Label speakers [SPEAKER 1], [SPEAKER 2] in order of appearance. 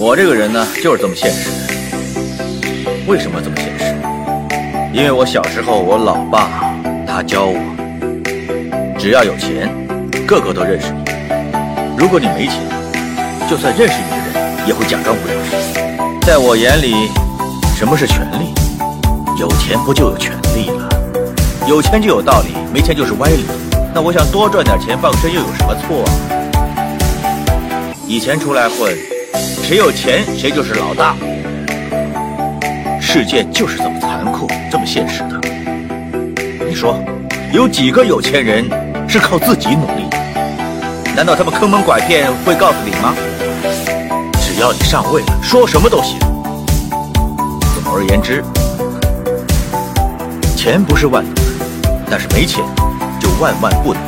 [SPEAKER 1] 我这个人呢，就是这么现实。为什么这么现实？因为我小时候，我老爸他教我，只要有钱，个个都认识你。如果你没钱，就算认识你的人，也会假装不认识。在我眼里，什么是权利？有钱不就有权利了？有钱就有道理，没钱就是歪理。那我想多赚点钱傍身又有什么错？以前出来混。谁有钱，谁就是老大。世界就是这么残酷，这么现实的。你说，有几个有钱人是靠自己努力？难道他们坑蒙拐骗会告诉你吗？只要你上位了，说什么都行。总而言之，钱不是万能，但是没钱就万万不能。